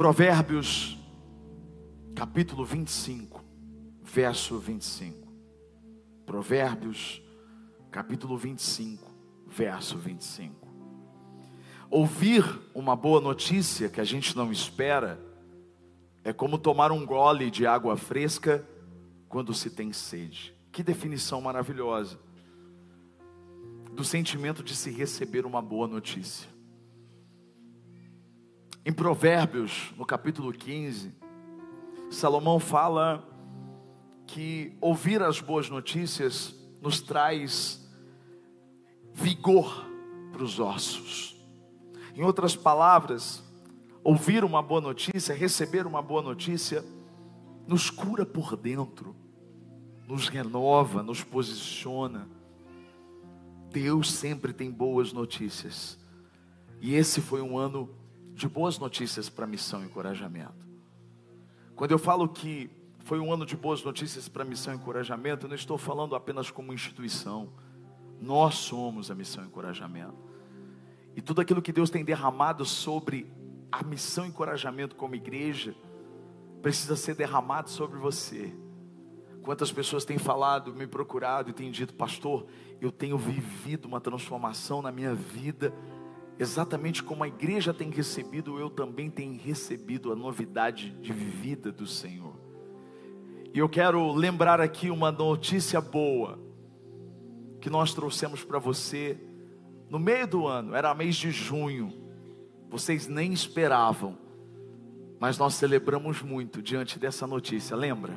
Provérbios, capítulo 25, verso 25. Provérbios, capítulo 25, verso 25. Ouvir uma boa notícia que a gente não espera é como tomar um gole de água fresca quando se tem sede. Que definição maravilhosa do sentimento de se receber uma boa notícia. Em Provérbios, no capítulo 15, Salomão fala que ouvir as boas notícias nos traz vigor para os ossos. Em outras palavras, ouvir uma boa notícia, receber uma boa notícia, nos cura por dentro, nos renova, nos posiciona. Deus sempre tem boas notícias. E esse foi um ano de boas notícias para missão e encorajamento. Quando eu falo que foi um ano de boas notícias para missão e encorajamento, eu não estou falando apenas como instituição. Nós somos a missão e encorajamento. E tudo aquilo que Deus tem derramado sobre a missão e encorajamento como igreja precisa ser derramado sobre você. Quantas pessoas têm falado, me procurado e têm dito, pastor, eu tenho vivido uma transformação na minha vida, exatamente como a igreja tem recebido, eu também tenho recebido a novidade de vida do Senhor. E eu quero lembrar aqui uma notícia boa que nós trouxemos para você no meio do ano, era mês de junho vocês nem esperavam, mas nós celebramos muito diante dessa notícia, lembra?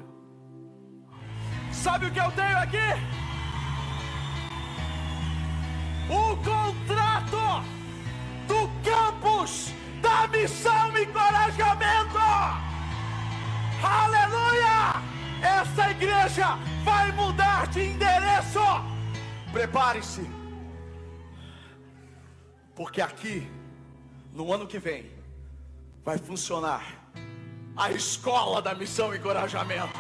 Sabe o que eu tenho aqui? O contrato do campus da missão encorajamento. Aleluia! Essa igreja vai mudar de endereço. Prepare-se, porque aqui no ano que vem, vai funcionar a escola da missão encorajamento.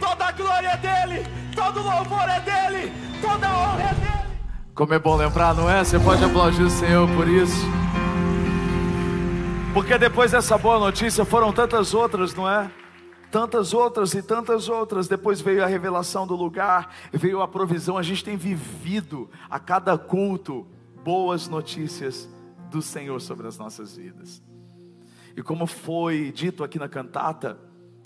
Toda a glória é dele, todo louvor é dele, toda a honra é dele. Como é bom lembrar, não é? Você pode aplaudir o Senhor por isso. Porque depois dessa boa notícia foram tantas outras, não é? Tantas outras e tantas outras. Depois veio a revelação do lugar, veio a provisão. A gente tem vivido a cada culto boas notícias do Senhor sobre as nossas vidas. E como foi dito aqui na cantata,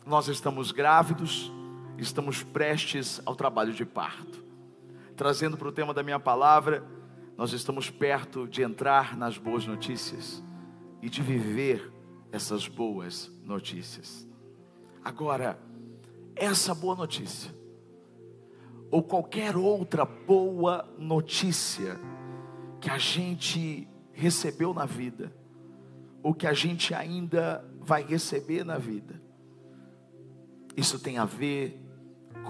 nós estamos grávidos, estamos prestes ao trabalho de parto. Trazendo para o tema da minha palavra, nós estamos perto de entrar nas boas notícias e de viver essas boas notícias. Agora, essa boa notícia, ou qualquer outra boa notícia, que a gente recebeu na vida, ou que a gente ainda vai receber na vida. Isso tem a ver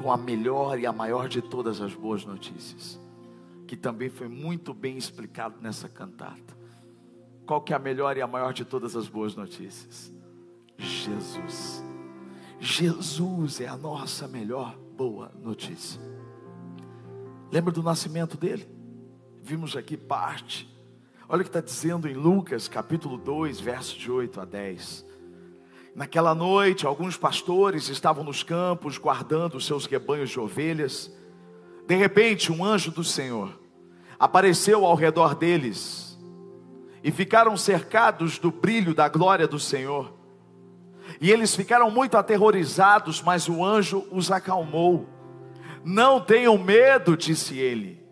com a melhor e a maior de todas as boas notícias, que também foi muito bem explicado nessa cantata. Qual que é a melhor e a maior de todas as boas notícias? Jesus. Jesus é a nossa melhor boa notícia. Lembra do nascimento dele? vimos aqui parte. Olha o que está dizendo em Lucas capítulo 2, verso de 8 a 10. Naquela noite, alguns pastores estavam nos campos guardando os seus rebanhos de ovelhas. De repente, um anjo do Senhor apareceu ao redor deles e ficaram cercados do brilho da glória do Senhor. E eles ficaram muito aterrorizados, mas o anjo os acalmou. Não tenham medo, disse ele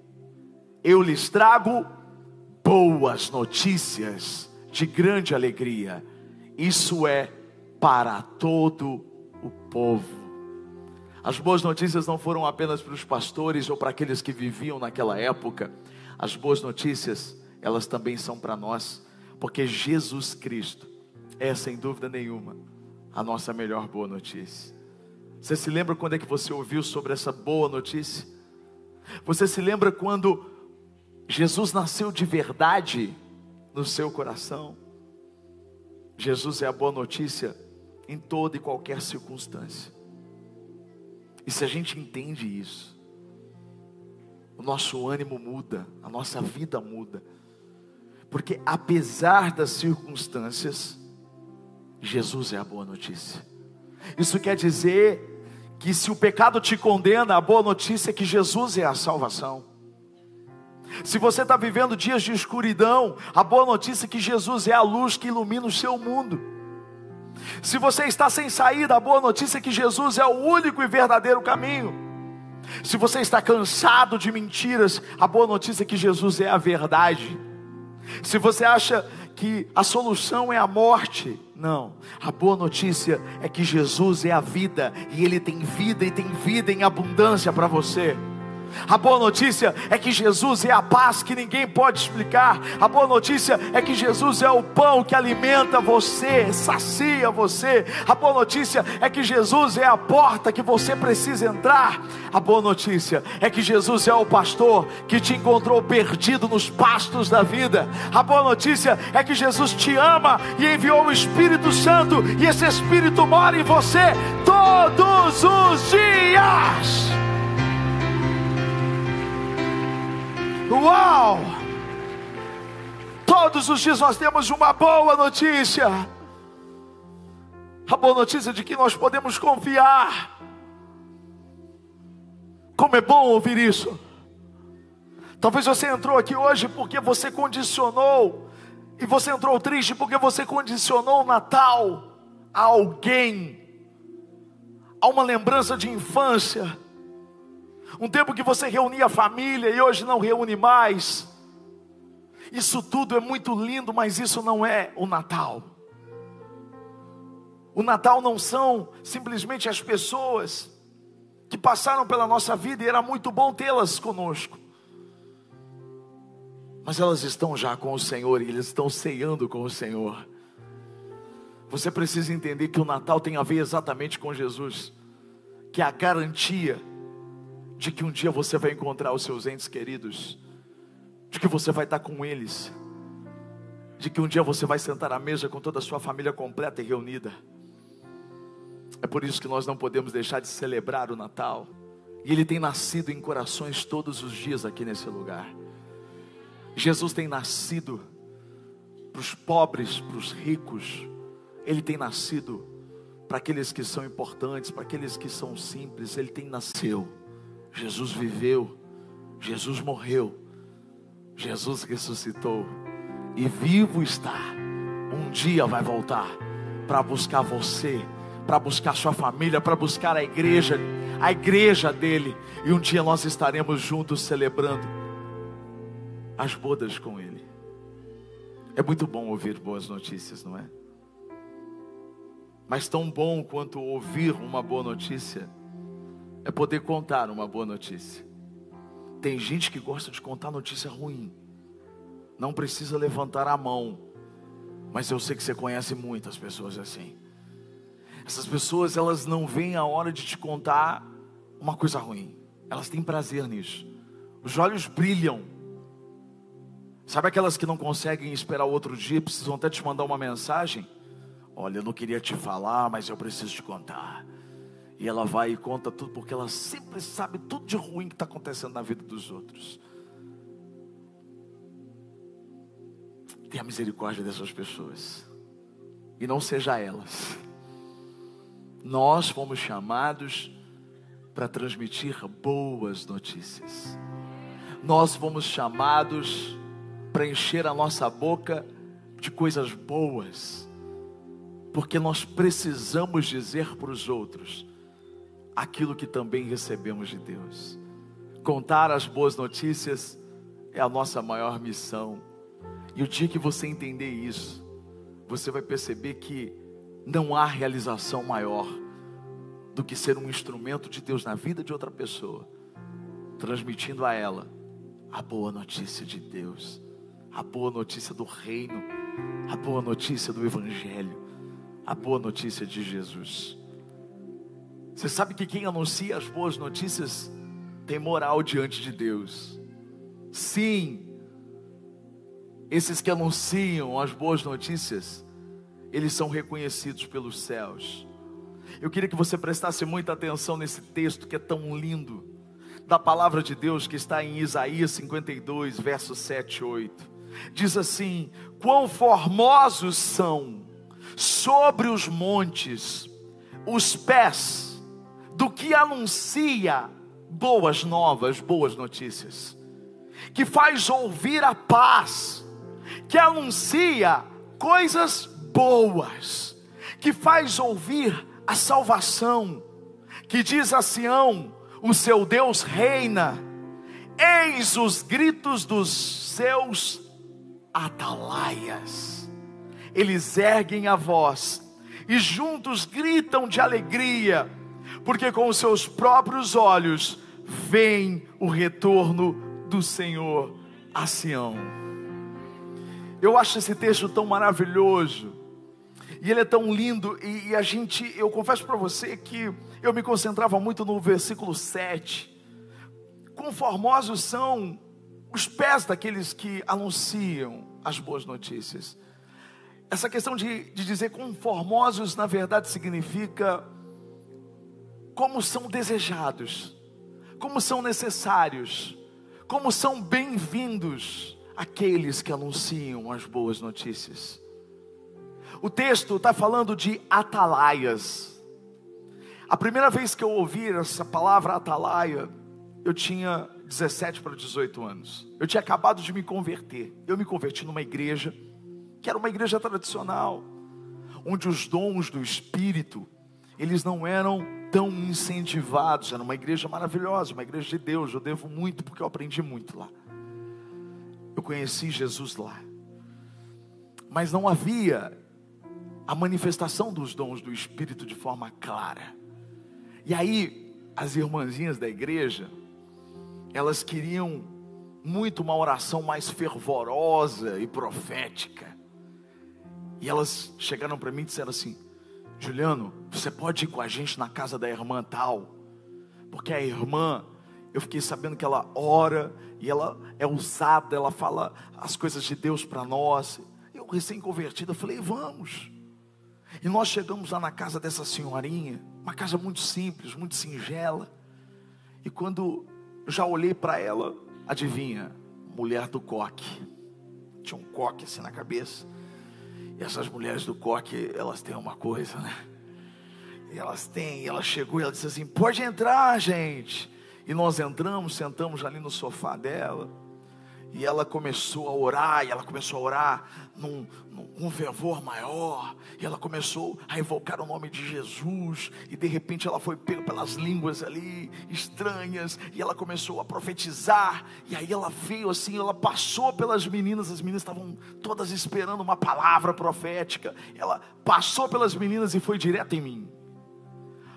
eu lhes trago boas notícias de grande alegria. Isso é para todo o povo. As boas notícias não foram apenas para os pastores ou para aqueles que viviam naquela época. As boas notícias, elas também são para nós, porque Jesus Cristo é sem dúvida nenhuma a nossa melhor boa notícia. Você se lembra quando é que você ouviu sobre essa boa notícia? Você se lembra quando Jesus nasceu de verdade no seu coração. Jesus é a boa notícia em toda e qualquer circunstância. E se a gente entende isso, o nosso ânimo muda, a nossa vida muda. Porque apesar das circunstâncias, Jesus é a boa notícia. Isso quer dizer que se o pecado te condena, a boa notícia é que Jesus é a salvação. Se você está vivendo dias de escuridão, a boa notícia é que Jesus é a luz que ilumina o seu mundo. Se você está sem saída, a boa notícia é que Jesus é o único e verdadeiro caminho. Se você está cansado de mentiras, a boa notícia é que Jesus é a verdade. Se você acha que a solução é a morte, não, a boa notícia é que Jesus é a vida, e Ele tem vida e tem vida em abundância para você. A boa notícia é que Jesus é a paz que ninguém pode explicar. A boa notícia é que Jesus é o pão que alimenta você, sacia você. A boa notícia é que Jesus é a porta que você precisa entrar. A boa notícia é que Jesus é o pastor que te encontrou perdido nos pastos da vida. A boa notícia é que Jesus te ama e enviou o Espírito Santo, e esse Espírito mora em você todos os dias. Uau! Todos os dias nós temos uma boa notícia. A boa notícia de que nós podemos confiar. Como é bom ouvir isso. Talvez você entrou aqui hoje porque você condicionou, e você entrou triste porque você condicionou o Natal a alguém, a uma lembrança de infância um tempo que você reunia a família e hoje não reúne mais. Isso tudo é muito lindo, mas isso não é o Natal. O Natal não são simplesmente as pessoas que passaram pela nossa vida e era muito bom tê-las conosco. Mas elas estão já com o Senhor e eles estão ceando com o Senhor. Você precisa entender que o Natal tem a ver exatamente com Jesus, que é a garantia de que um dia você vai encontrar os seus entes queridos, de que você vai estar com eles, de que um dia você vai sentar à mesa com toda a sua família completa e reunida. É por isso que nós não podemos deixar de celebrar o Natal. E ele tem nascido em corações todos os dias aqui nesse lugar. Jesus tem nascido para os pobres, para os ricos. Ele tem nascido para aqueles que são importantes, para aqueles que são simples. Ele tem nasceu Jesus viveu, Jesus morreu, Jesus ressuscitou e vivo está. Um dia vai voltar para buscar você, para buscar sua família, para buscar a igreja, a igreja dele. E um dia nós estaremos juntos celebrando as bodas com ele. É muito bom ouvir boas notícias, não é? Mas tão bom quanto ouvir uma boa notícia é poder contar uma boa notícia. Tem gente que gosta de contar notícia ruim. Não precisa levantar a mão. Mas eu sei que você conhece muitas pessoas assim. Essas pessoas, elas não veem a hora de te contar uma coisa ruim. Elas têm prazer nisso. Os olhos brilham. Sabe aquelas que não conseguem esperar outro dia, precisam até te mandar uma mensagem? Olha, eu não queria te falar, mas eu preciso te contar. E ela vai e conta tudo, porque ela sempre sabe tudo de ruim que está acontecendo na vida dos outros. Tenha misericórdia dessas pessoas. E não seja elas. Nós fomos chamados para transmitir boas notícias. Nós fomos chamados para encher a nossa boca de coisas boas. Porque nós precisamos dizer para os outros aquilo que também recebemos de Deus. Contar as boas notícias é a nossa maior missão. E o dia que você entender isso, você vai perceber que não há realização maior do que ser um instrumento de Deus na vida de outra pessoa, transmitindo a ela a boa notícia de Deus, a boa notícia do reino, a boa notícia do Evangelho, a boa notícia de Jesus. Você sabe que quem anuncia as boas notícias tem moral diante de Deus. Sim, esses que anunciam as boas notícias, eles são reconhecidos pelos céus. Eu queria que você prestasse muita atenção nesse texto que é tão lindo, da palavra de Deus que está em Isaías 52, versos 7 e 8. diz assim: Quão formosos são sobre os montes os pés do que anuncia boas novas, boas notícias, que faz ouvir a paz, que anuncia coisas boas, que faz ouvir a salvação, que diz a Sião: o seu Deus reina, eis os gritos dos seus atalaias, eles erguem a voz e juntos gritam de alegria, porque com os seus próprios olhos veem o retorno do Senhor a Sião. Eu acho esse texto tão maravilhoso, e ele é tão lindo, e, e a gente, eu confesso para você que eu me concentrava muito no versículo 7. Quão formosos são os pés daqueles que anunciam as boas notícias. Essa questão de, de dizer quão formosos, na verdade, significa como são desejados, como são necessários, como são bem-vindos aqueles que anunciam as boas notícias. O texto está falando de atalaias. A primeira vez que eu ouvi essa palavra atalaia, eu tinha 17 para 18 anos. Eu tinha acabado de me converter. Eu me converti numa igreja, que era uma igreja tradicional, onde os dons do Espírito, eles não eram tão incentivados. Era uma igreja maravilhosa, uma igreja de Deus. Eu devo muito porque eu aprendi muito lá. Eu conheci Jesus lá. Mas não havia a manifestação dos dons do Espírito de forma clara. E aí, as irmãzinhas da igreja, elas queriam muito uma oração mais fervorosa e profética. E elas chegaram para mim e disseram assim: Juliano, você pode ir com a gente na casa da irmã tal? Porque a irmã, eu fiquei sabendo que ela ora e ela é usada, ela fala as coisas de Deus para nós. Eu, recém-convertida, falei: vamos. E nós chegamos lá na casa dessa senhorinha, uma casa muito simples, muito singela. E quando já olhei para ela, adivinha, mulher do coque. Tinha um coque assim na cabeça. E essas mulheres do coque, elas têm uma coisa, né? E elas têm, ela chegou e ela disse assim: pode entrar, gente. E nós entramos, sentamos ali no sofá dela. E ela começou a orar, e ela começou a orar num, num fervor maior, e ela começou a invocar o nome de Jesus, e de repente ela foi pega pelas línguas ali estranhas, e ela começou a profetizar, e aí ela veio assim, ela passou pelas meninas, as meninas estavam todas esperando uma palavra profética, ela passou pelas meninas e foi direto em mim.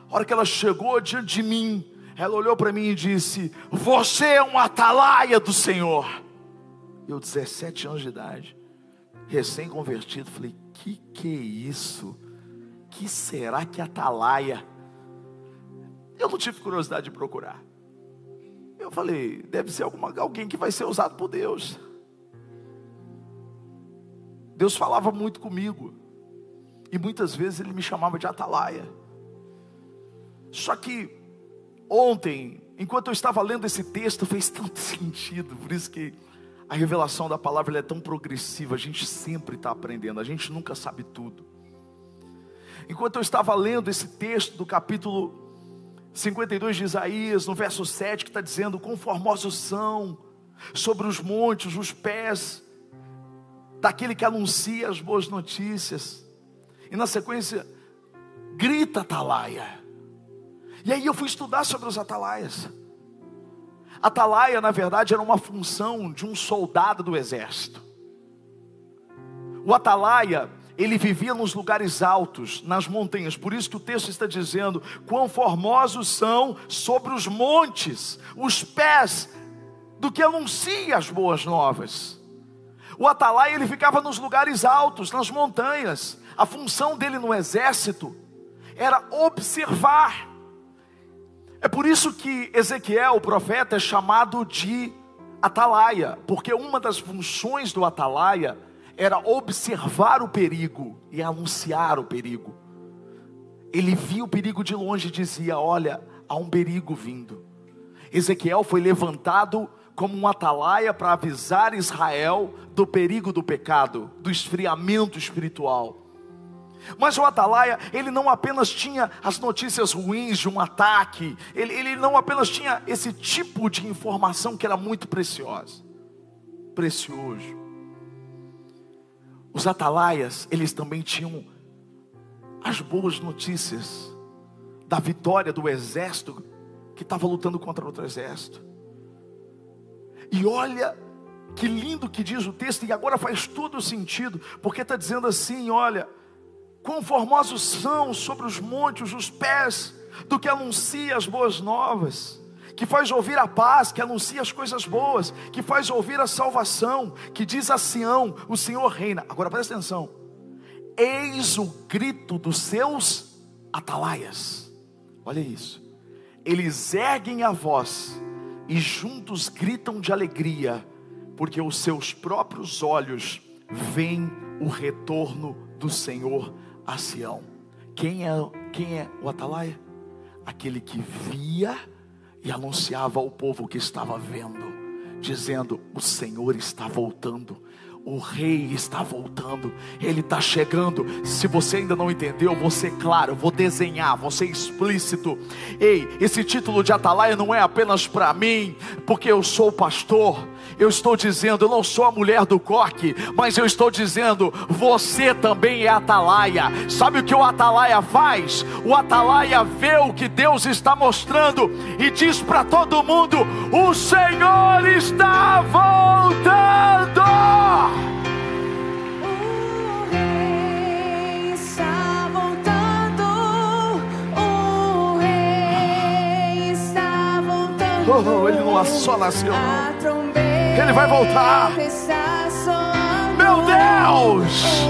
A hora que ela chegou diante de mim, ela olhou para mim e disse: Você é um atalaia do Senhor. Eu, 17 anos de idade, recém-convertido, falei: Que que é isso? Que será que é atalaia? Eu não tive curiosidade de procurar. Eu falei: Deve ser alguma, alguém que vai ser usado por Deus. Deus falava muito comigo. E muitas vezes ele me chamava de atalaia. Só que ontem, enquanto eu estava lendo esse texto, fez tanto sentido, por isso que a revelação da palavra é tão progressiva, a gente sempre está aprendendo, a gente nunca sabe tudo. Enquanto eu estava lendo esse texto do capítulo 52 de Isaías, no verso 7, que está dizendo: Conformosos são sobre os montes os pés daquele que anuncia as boas notícias. E na sequência, grita atalaia. E aí eu fui estudar sobre os atalaias. Atalaia, na verdade, era uma função de um soldado do exército. O atalaia, ele vivia nos lugares altos, nas montanhas. Por isso que o texto está dizendo: quão formosos são sobre os montes os pés do que anuncia as boas novas. O atalaia ele ficava nos lugares altos, nas montanhas. A função dele no exército era observar é por isso que Ezequiel, o profeta, é chamado de atalaia, porque uma das funções do atalaia era observar o perigo e anunciar o perigo. Ele via o perigo de longe e dizia: Olha, há um perigo vindo. Ezequiel foi levantado como um atalaia para avisar Israel do perigo do pecado, do esfriamento espiritual. Mas o atalaia, ele não apenas tinha as notícias ruins de um ataque, ele, ele não apenas tinha esse tipo de informação que era muito preciosa, precioso. Os atalaias, eles também tinham as boas notícias da vitória do exército que estava lutando contra outro exército. E olha que lindo que diz o texto, e agora faz todo sentido, porque está dizendo assim: olha, quão formosos são sobre os montes os pés do que anuncia as boas novas, que faz ouvir a paz, que anuncia as coisas boas, que faz ouvir a salvação, que diz a Sião: o Senhor reina. Agora presta atenção: eis o grito dos seus atalaias, olha isso, eles erguem a voz e juntos gritam de alegria, porque os seus próprios olhos veem o retorno do Senhor a Sião. Quem é, quem é o atalaia? Aquele que via e anunciava ao povo que estava vendo, dizendo: O Senhor está voltando, o rei está voltando, ele está chegando. Se você ainda não entendeu, você, claro, vou desenhar, vou ser explícito. Ei, esse título de atalaia não é apenas para mim, porque eu sou pastor. Eu estou dizendo, eu não sou a mulher do coque, mas eu estou dizendo, você também é atalaia. Sabe o que o atalaia faz? O atalaia vê o que Deus está mostrando e diz para todo mundo: o Senhor está voltando. Oh, ele não só nasceu, Ele vai voltar. Meu Deus!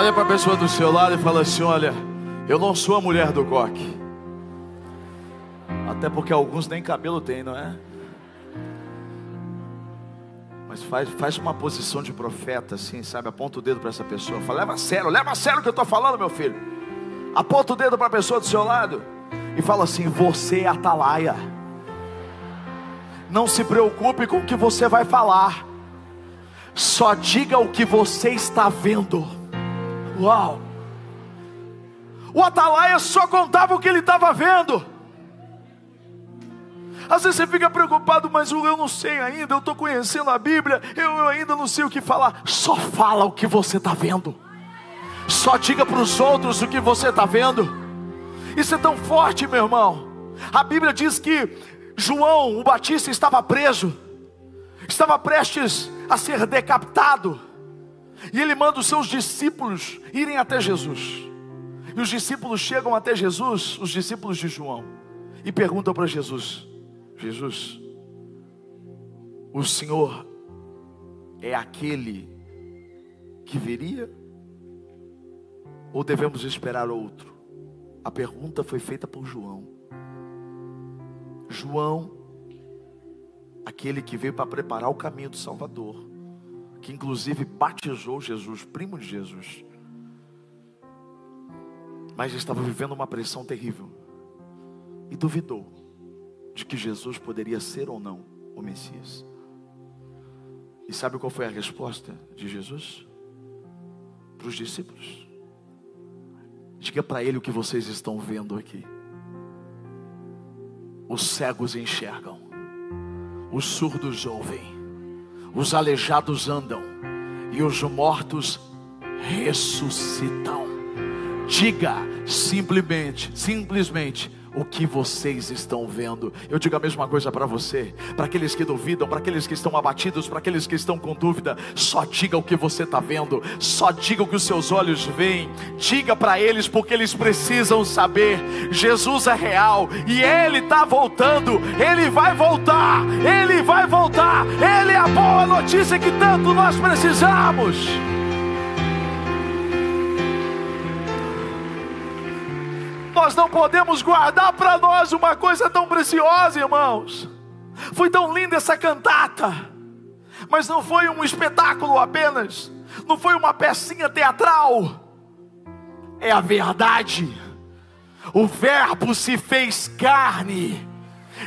Olha para a pessoa do seu lado e fala assim: Olha, eu não sou a mulher do coque. Até porque alguns nem cabelo tem, não é? Mas faz, faz uma posição de profeta, assim, sabe? Aponta o dedo para essa pessoa. Fala, leva a sério, leva a sério o que eu estou falando, meu filho. Aponta o dedo para a pessoa do seu lado e fala assim: Você é atalaia. Não se preocupe com o que você vai falar. Só diga o que você está vendo. Uau! O atalaia só contava o que ele estava vendo. Às vezes você fica preocupado, mas eu não sei ainda, eu estou conhecendo a Bíblia, eu ainda não sei o que falar. Só fala o que você está vendo. Só diga para os outros o que você está vendo. Isso é tão forte, meu irmão. A Bíblia diz que João, o Batista, estava preso, estava prestes a ser decapitado. E ele manda os seus discípulos irem até Jesus. E os discípulos chegam até Jesus, os discípulos de João, e perguntam para Jesus: Jesus, o Senhor é aquele que viria? Ou devemos esperar outro? A pergunta foi feita por João. João, aquele que veio para preparar o caminho do Salvador que inclusive batizou Jesus, primo de Jesus, mas estava vivendo uma pressão terrível e duvidou de que Jesus poderia ser ou não o Messias. E sabe qual foi a resposta de Jesus? Para os discípulos: Diga para ele o que vocês estão vendo aqui. Os cegos enxergam, os surdos ouvem os aleijados andam e os mortos ressuscitam. Diga simplesmente, simplesmente o que vocês estão vendo. Eu digo a mesma coisa para você, para aqueles que duvidam, para aqueles que estão abatidos, para aqueles que estão com dúvida. Só diga o que você está vendo, só diga o que os seus olhos veem. Diga para eles, porque eles precisam saber: Jesus é real e Ele está voltando, Ele vai voltar, Ele vai voltar, Ele é a boa notícia que tanto nós precisamos. Nós não podemos guardar para nós uma coisa tão preciosa, irmãos. Foi tão linda essa cantata, mas não foi um espetáculo apenas, não foi uma pecinha teatral, é a verdade. O Verbo se fez carne.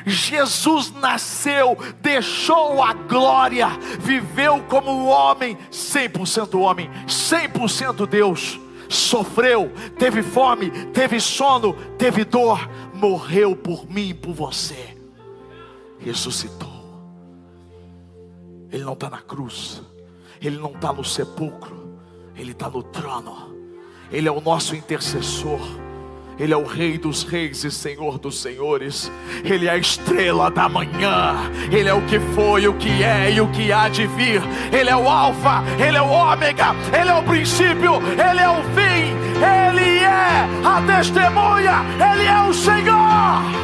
Jesus nasceu, deixou a glória, viveu como homem, 100% homem, 100% Deus sofreu, teve fome, teve sono, teve dor, morreu por mim e por você, ressuscitou. Ele não está na cruz, ele não está no sepulcro, ele está no trono, ele é o nosso intercessor. Ele é o Rei dos Reis e Senhor dos Senhores. Ele é a estrela da manhã. Ele é o que foi, o que é e o que há de vir. Ele é o Alfa, Ele é o Ômega, Ele é o princípio, Ele é o fim. Ele é a testemunha, Ele é o Senhor.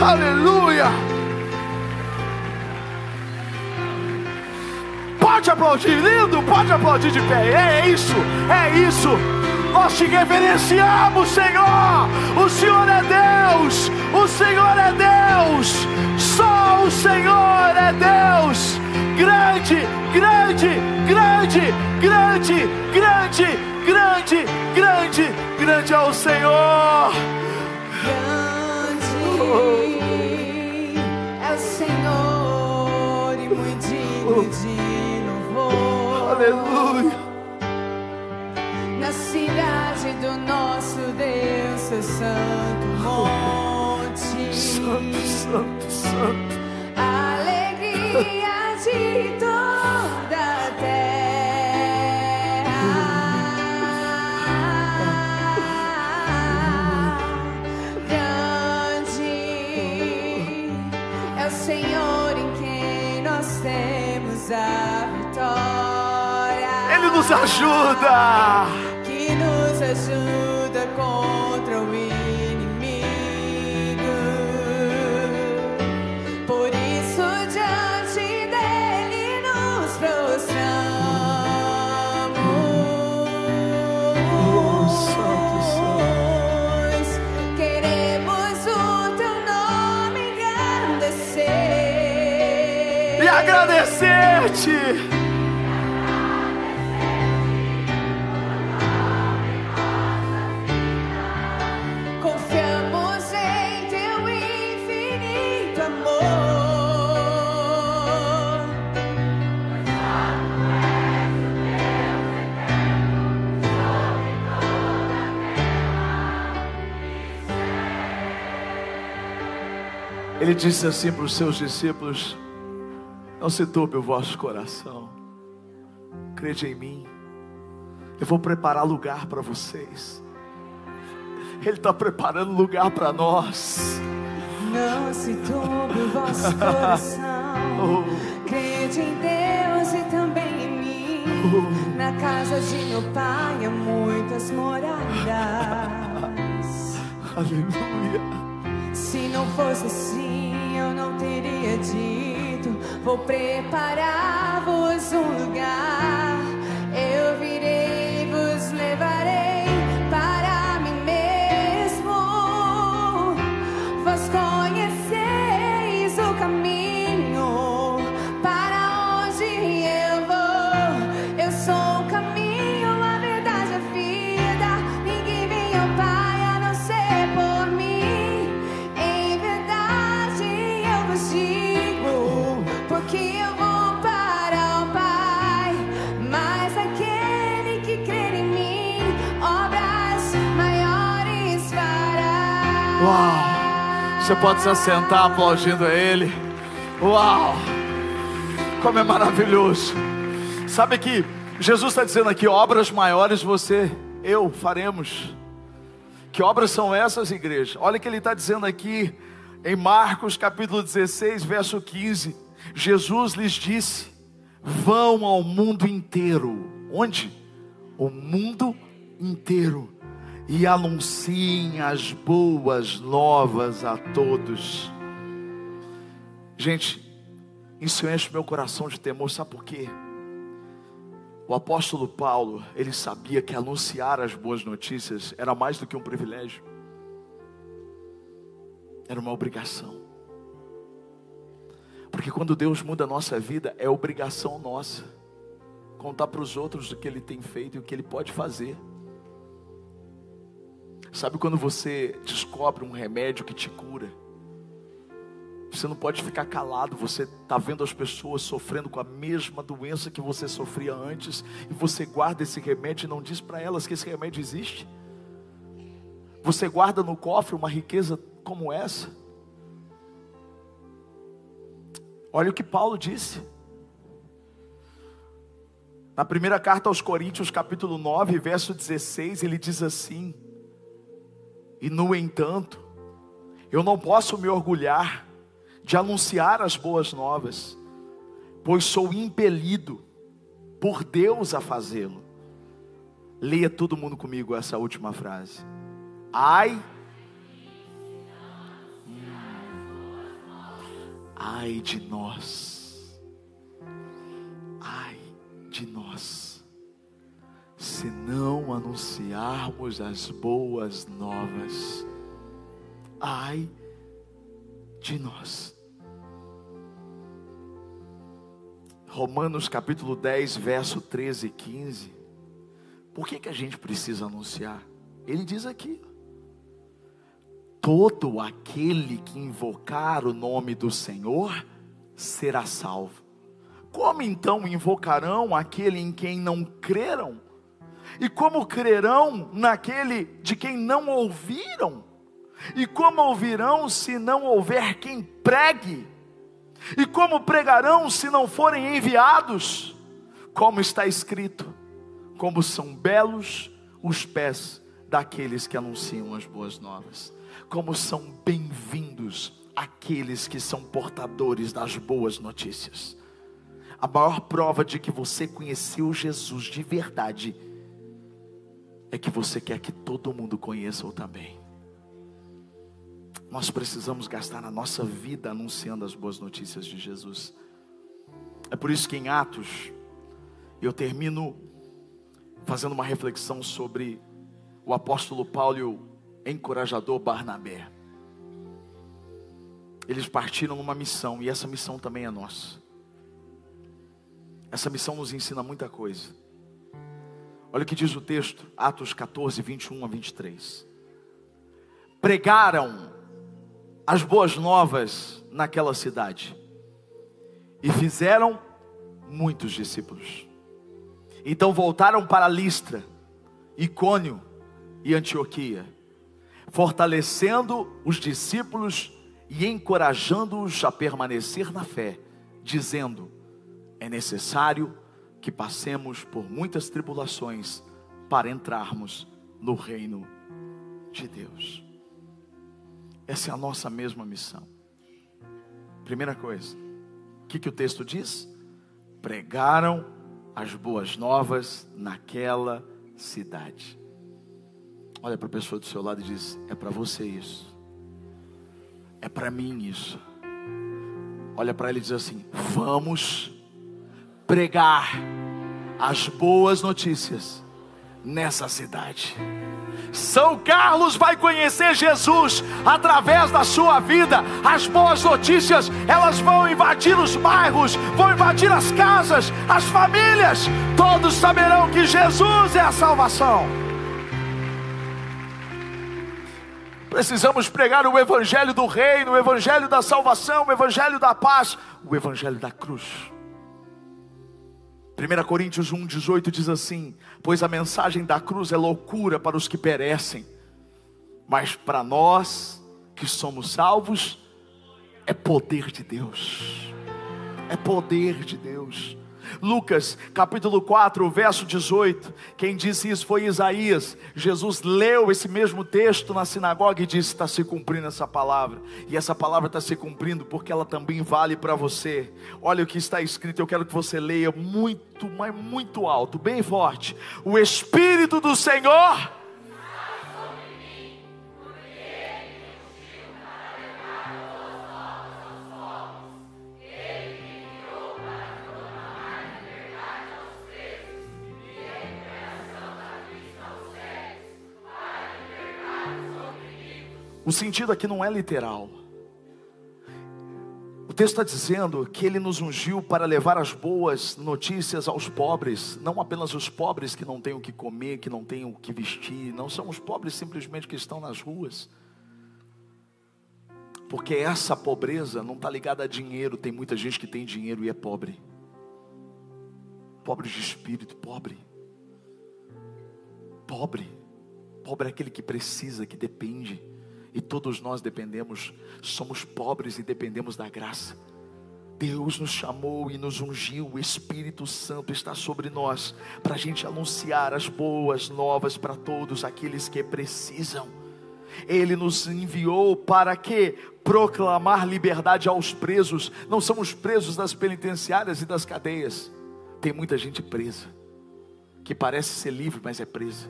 Aleluia. Pode aplaudir, lindo, pode aplaudir de pé. É isso, é isso. Nós te reverenciamos, Senhor. O Senhor é Deus, o Senhor é Deus, só o Senhor é Deus. Grande, grande, grande, grande, grande, grande, grande, grande é o Senhor. Grande é o Senhor e muito digno de louvor. Aleluia. Na cidade do nosso Deus, seu santo monte. Santo, santo, santo. Alegria de toda a terra. Grande é o Senhor em quem nós temos a vitória. Ele nos ajuda. Ajuda contra o inimigo. Por isso, diante dele nos prostramos. Santo, Queremos o teu nome engrandecer. E agradecer-te. Disse assim para os seus discípulos: Não se turbe o vosso coração, crede em mim, eu vou preparar lugar para vocês. Ele está preparando lugar para nós. Não se turbe o vosso coração. Oh, Crede em Deus e também em mim. Na casa de meu pai há muitas moradas. aleluia. Se não fosse assim, eu não teria dito: Vou preparar-vos um lugar. Você pode se assentar aplaudindo a Ele. Uau! Como é maravilhoso! Sabe que Jesus está dizendo aqui: obras maiores você, eu faremos. Que obras são essas, igreja? Olha o que ele está dizendo aqui em Marcos capítulo 16, verso 15. Jesus lhes disse: Vão ao mundo inteiro. Onde? O mundo inteiro. E anunciem as boas novas a todos. Gente, isso enche meu coração de temor, sabe por quê? O apóstolo Paulo, ele sabia que anunciar as boas notícias era mais do que um privilégio, era uma obrigação. Porque quando Deus muda a nossa vida, é obrigação nossa contar para os outros o que Ele tem feito e o que Ele pode fazer. Sabe quando você descobre um remédio que te cura? Você não pode ficar calado, você está vendo as pessoas sofrendo com a mesma doença que você sofria antes, e você guarda esse remédio e não diz para elas que esse remédio existe. Você guarda no cofre uma riqueza como essa. Olha o que Paulo disse. Na primeira carta aos Coríntios, capítulo 9, verso 16, ele diz assim: E no entanto, eu não posso me orgulhar de anunciar as boas novas, pois sou impelido por Deus a fazê-lo. Leia todo mundo comigo essa última frase. Ai, ai de nós, ai de nós, se não anunciarmos as boas novas, ai de nós. Romanos capítulo 10, verso 13 e 15. Por que, que a gente precisa anunciar? Ele diz aqui: Todo aquele que invocar o nome do Senhor será salvo. Como então invocarão aquele em quem não creram? E como crerão naquele de quem não ouviram? E como ouvirão se não houver quem pregue? E como pregarão se não forem enviados? Como está escrito: como são belos os pés daqueles que anunciam as boas novas, como são bem-vindos aqueles que são portadores das boas notícias. A maior prova de que você conheceu Jesus de verdade é que você quer que todo mundo conheça-o também. Nós precisamos gastar a nossa vida anunciando as boas notícias de Jesus. É por isso que em Atos, eu termino fazendo uma reflexão sobre o apóstolo Paulo e o encorajador Barnabé. Eles partiram numa missão e essa missão também é nossa. Essa missão nos ensina muita coisa. Olha o que diz o texto, Atos 14, 21 a 23. Pregaram as boas novas naquela cidade. E fizeram muitos discípulos. Então voltaram para Listra, Icônio e Antioquia, fortalecendo os discípulos e encorajando-os a permanecer na fé, dizendo: é necessário que passemos por muitas tribulações para entrarmos no reino de Deus. Essa é a nossa mesma missão. Primeira coisa, o que, que o texto diz? Pregaram as boas novas naquela cidade. Olha para a pessoa do seu lado e diz: É para você isso. É para mim isso. Olha para ele e diz assim: Vamos pregar as boas notícias nessa cidade. São Carlos vai conhecer Jesus através da sua vida. As boas notícias, elas vão invadir os bairros, vão invadir as casas, as famílias. Todos saberão que Jesus é a salvação. Precisamos pregar o evangelho do reino, o evangelho da salvação, o evangelho da paz, o evangelho da cruz. 1 Coríntios 1, 18 diz assim: Pois a mensagem da cruz é loucura para os que perecem, mas para nós que somos salvos, é poder de Deus. É poder de Deus. Lucas capítulo 4, verso 18. Quem disse isso foi Isaías. Jesus leu esse mesmo texto na sinagoga e disse: Está se cumprindo essa palavra. E essa palavra está se cumprindo porque ela também vale para você. Olha o que está escrito, eu quero que você leia muito, mas muito alto, bem forte. O Espírito do Senhor O sentido aqui não é literal. O texto está dizendo que ele nos ungiu para levar as boas notícias aos pobres, não apenas os pobres que não têm o que comer, que não têm o que vestir, não são os pobres simplesmente que estão nas ruas. Porque essa pobreza não está ligada a dinheiro, tem muita gente que tem dinheiro e é pobre. Pobre de espírito, pobre. Pobre. Pobre é aquele que precisa, que depende. E todos nós dependemos, somos pobres e dependemos da graça. Deus nos chamou e nos ungiu, o Espírito Santo está sobre nós, para a gente anunciar as boas novas para todos aqueles que precisam. Ele nos enviou para que proclamar liberdade aos presos. Não somos presos das penitenciárias e das cadeias. Tem muita gente presa, que parece ser livre, mas é presa.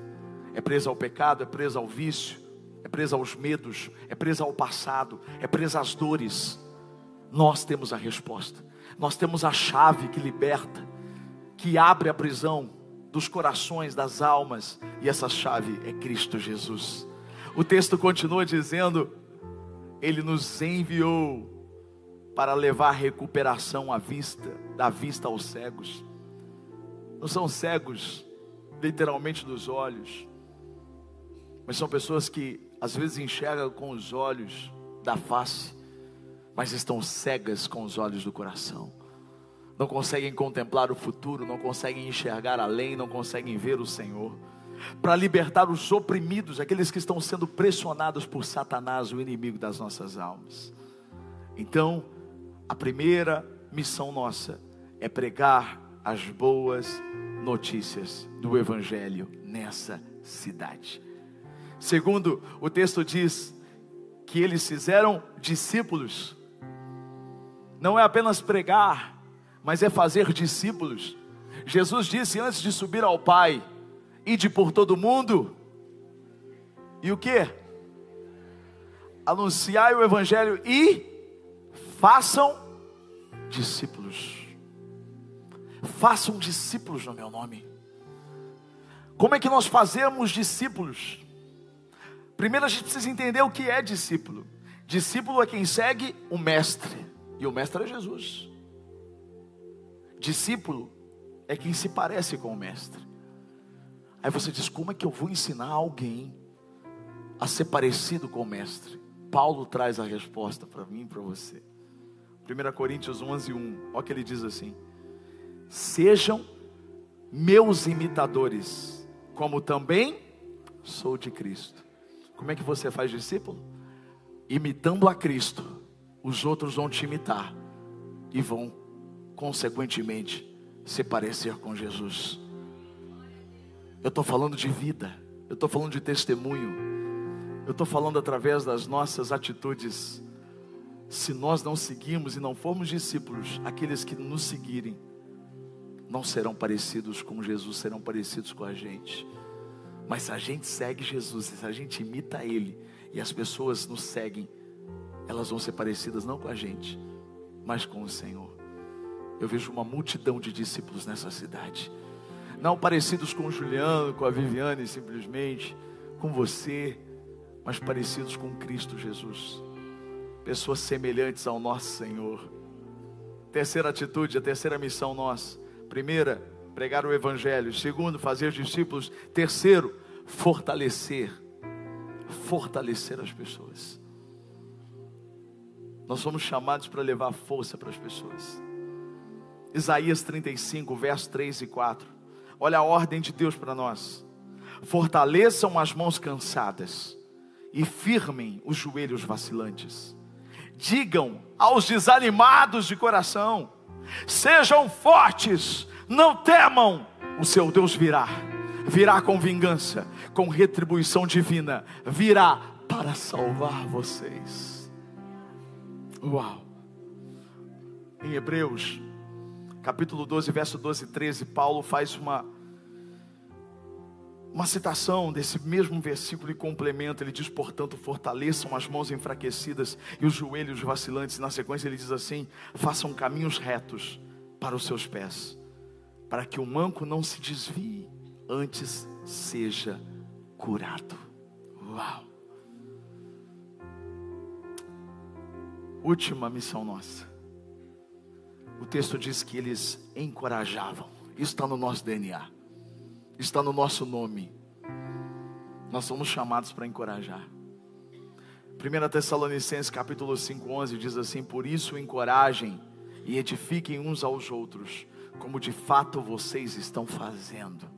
É presa ao pecado, é presa ao vício, é presa aos medos, é presa ao passado, é presa às dores. Nós temos a resposta, nós temos a chave que liberta, que abre a prisão dos corações, das almas, e essa chave é Cristo Jesus. O texto continua dizendo: Ele nos enviou para levar recuperação à vista, da vista aos cegos. Não são cegos literalmente dos olhos, mas são pessoas que às vezes enxergam com os olhos da face, mas estão cegas com os olhos do coração. Não conseguem contemplar o futuro, não conseguem enxergar além, não conseguem ver o Senhor. Para libertar os oprimidos, aqueles que estão sendo pressionados por Satanás, o inimigo das nossas almas. Então, a primeira missão nossa é pregar as boas notícias do Evangelho nessa cidade. Segundo, o texto diz que eles fizeram discípulos. Não é apenas pregar, mas é fazer discípulos. Jesus disse antes de subir ao Pai: Ide por todo mundo. E o que? Anunciai o Evangelho e façam discípulos. Façam discípulos no meu nome. Como é que nós fazemos discípulos? Primeiro a gente precisa entender o que é discípulo. Discípulo é quem segue o mestre, e o mestre é Jesus. Discípulo é quem se parece com o mestre. Aí você diz: como é que eu vou ensinar alguém a ser parecido com o mestre? Paulo traz a resposta para mim e para você. 1 Coríntios 11, 1. Olha que ele diz assim: Sejam meus imitadores, como também sou de Cristo. Como é que você faz discípulo? Imitando a Cristo, os outros vão te imitar e vão, consequentemente, se parecer com Jesus. Eu estou falando de vida, eu estou falando de testemunho, eu estou falando através das nossas atitudes. Se nós não seguirmos e não formos discípulos, aqueles que nos seguirem não serão parecidos com Jesus, serão parecidos com a gente. Mas se a gente segue Jesus, se a gente imita Ele e as pessoas nos seguem, elas vão ser parecidas não com a gente, mas com o Senhor. Eu vejo uma multidão de discípulos nessa cidade, não parecidos com o Juliano, com a Viviane, simplesmente, com você, mas parecidos com Cristo Jesus, pessoas semelhantes ao nosso Senhor. Terceira atitude, a terceira missão nossa. Primeira, pregar o Evangelho. Segundo, fazer discípulos. Terceiro, fortalecer. Fortalecer as pessoas. Nós somos chamados para levar força para as pessoas. Isaías 35, versos 3 e 4. Olha a ordem de Deus para nós. Fortaleçam as mãos cansadas e firmem os joelhos vacilantes. Digam aos desanimados de coração: sejam fortes, não temam, o seu Deus virá, virá com vingança, com retribuição divina, virá para salvar vocês. Uau! Em Hebreus, capítulo 12, verso 12 e 13, Paulo faz uma uma citação desse mesmo versículo e complementa, ele diz, portanto, fortaleçam as mãos enfraquecidas e os joelhos vacilantes. Na sequência, ele diz assim: façam caminhos retos para os seus pés para que o manco não se desvie, antes seja curado. Uau! Última missão nossa. O texto diz que eles encorajavam. Isso está no nosso DNA, está no nosso nome. Nós somos chamados para encorajar. 1 Tessalonicenses capítulo 5, 11 diz assim: Por isso encorajem e edifiquem uns aos outros, como de fato vocês estão fazendo.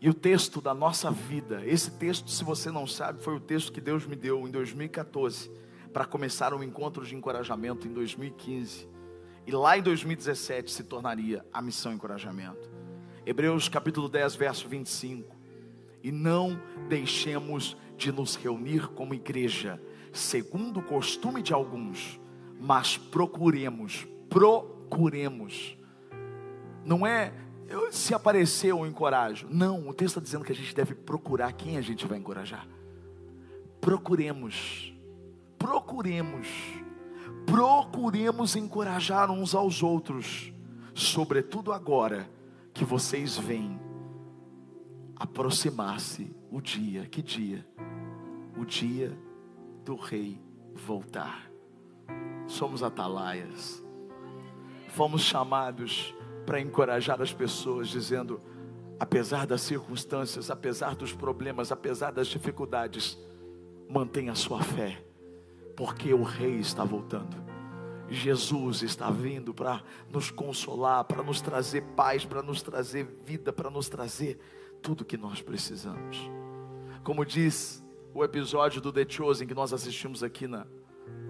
E o texto da nossa vida, esse texto, se você não sabe, foi o texto que Deus me deu em 2014, para começar um encontro de encorajamento em 2015. E lá em 2017 se tornaria a missão encorajamento. Hebreus capítulo 10, verso 25. E não deixemos de nos reunir como igreja, segundo o costume de alguns, mas procuremos, procuremos. Não é se aparecer eu encorajo. Não, o texto está dizendo que a gente deve procurar quem a gente vai encorajar. Procuremos, procuremos, procuremos encorajar uns aos outros, sobretudo agora que vocês veem aproximar-se o dia, que dia? O dia do rei voltar. Somos atalaias, fomos chamados para encorajar as pessoas, dizendo: apesar das circunstâncias, apesar dos problemas, apesar das dificuldades, mantenha a sua fé, porque o rei está voltando. Jesus está vindo para nos consolar, para nos trazer paz, para nos trazer vida, para nos trazer tudo que nós precisamos. Como diz o episódio do The Chosen que nós assistimos aqui na,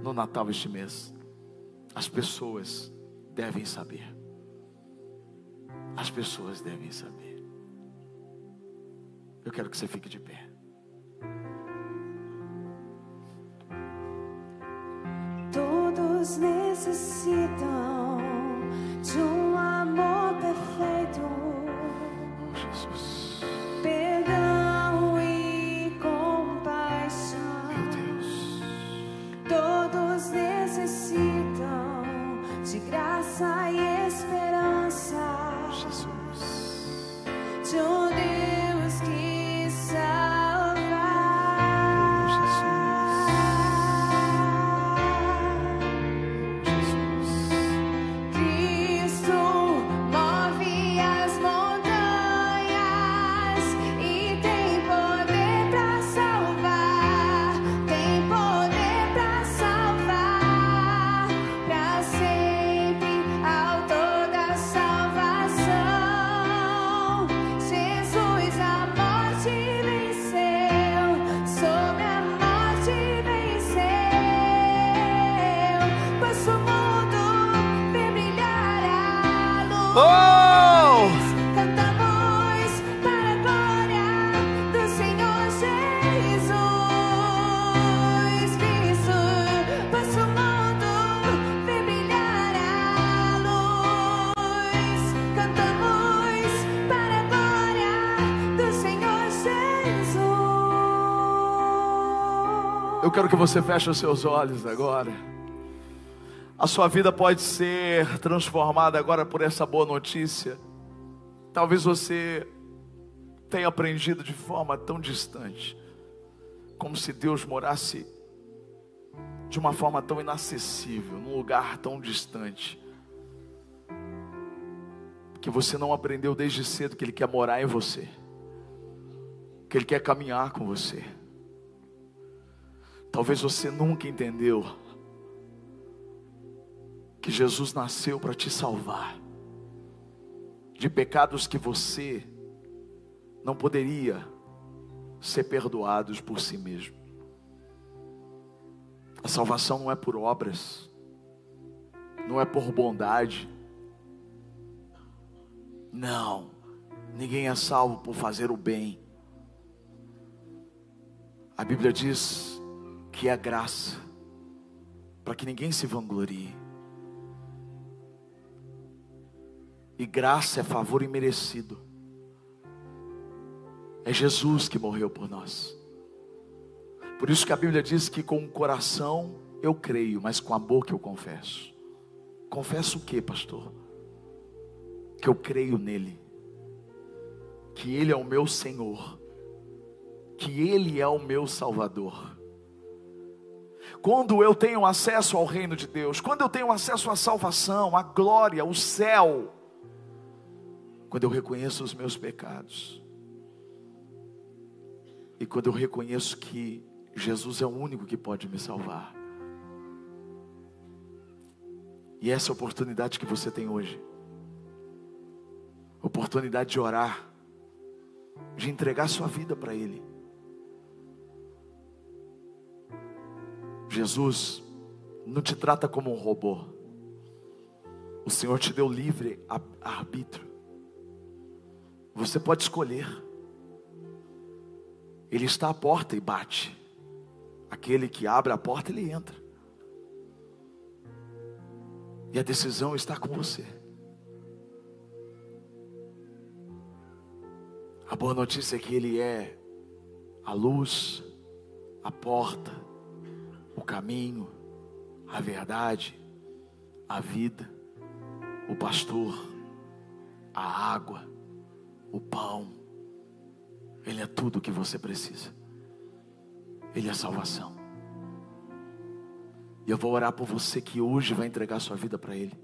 no Natal este mês, as pessoas devem saber. As pessoas devem saber. Eu quero que você fique de pé. Todos necessitam de um amor perfeito. Oh, Jesus. Eu quero que você feche os seus olhos agora. A sua vida pode ser transformada agora por essa boa notícia. Talvez você tenha aprendido de forma tão distante, como se Deus morasse de uma forma tão inacessível, num lugar tão distante, que você não aprendeu desde cedo que Ele quer morar em você, que Ele quer caminhar com você. Talvez você nunca entendeu que Jesus nasceu para te salvar de pecados que você não poderia ser perdoados por si mesmo. A salvação não é por obras, não é por bondade. Não, ninguém é salvo por fazer o bem. A Bíblia diz que é graça, para que ninguém se vanglorie. E graça é favor imerecido. É Jesus que morreu por nós. Por isso que a Bíblia diz que com o coração eu creio, mas com a boca eu confesso. Confesso o que, pastor? Que eu creio nele, que ele é o meu Senhor, que ele é o meu Salvador. Quando eu tenho acesso ao reino de Deus, quando eu tenho acesso à salvação, à glória, ao céu, quando eu reconheço os meus pecados, e quando eu reconheço que Jesus é o único que pode me salvar. E essa é oportunidade que você tem hoje. Oportunidade de orar, de entregar sua vida para Ele. Jesus não te trata como um robô. O Senhor te deu livre arbítrio. Você pode escolher. Ele está à porta e bate. Aquele que abre a porta, ele entra. E a decisão está com você. A boa notícia é que Ele é a luz, a porta, caminho, a verdade, a vida, o pastor, a água, o pão. Ele é tudo o que você precisa. Ele é salvação. E eu vou orar por você que hoje vai entregar sua vida para Ele.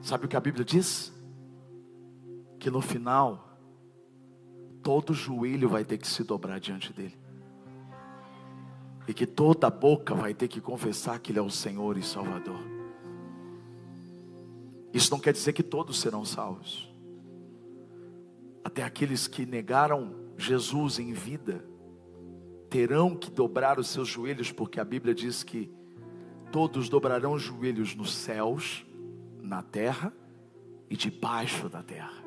Sabe o que a Bíblia diz? Que no final, todo joelho vai ter que se dobrar diante dEle. E que toda boca vai ter que confessar que Ele é o Senhor e Salvador. Isso não quer dizer que todos serão salvos. Até aqueles que negaram Jesus em vida terão que dobrar os seus joelhos, porque a Bíblia diz que todos dobrarão os joelhos nos céus, na terra e debaixo da terra.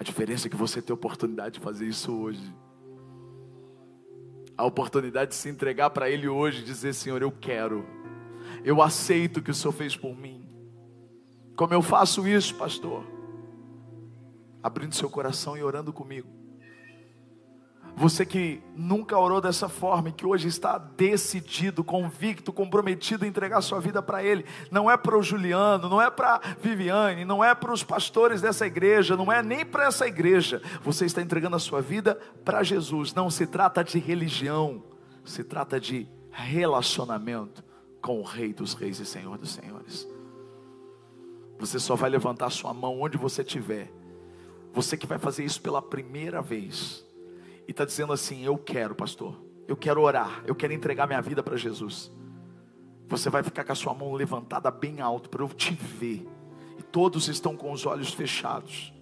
A diferença é que você tem a oportunidade de fazer isso hoje. A oportunidade de se entregar para Ele hoje e dizer: Senhor, eu quero, eu aceito o que o Senhor fez por mim. Como eu faço isso, pastor? Abrindo seu coração e orando comigo. Você que nunca orou dessa forma e que hoje está decidido, convicto, comprometido em entregar sua vida para Ele, não é para o Juliano, não é para Viviane, não é para os pastores dessa igreja, não é nem para essa igreja. Você está entregando a sua vida para Jesus. Não se trata de religião, se trata de relacionamento com o Rei dos Reis e Senhor dos Senhores. Você só vai levantar sua mão onde você estiver. Você que vai fazer isso pela primeira vez e está dizendo assim: Eu quero, pastor, eu quero orar, eu quero entregar minha vida para Jesus. Você vai ficar com a sua mão levantada bem alto para eu te ver, e todos estão com os olhos fechados.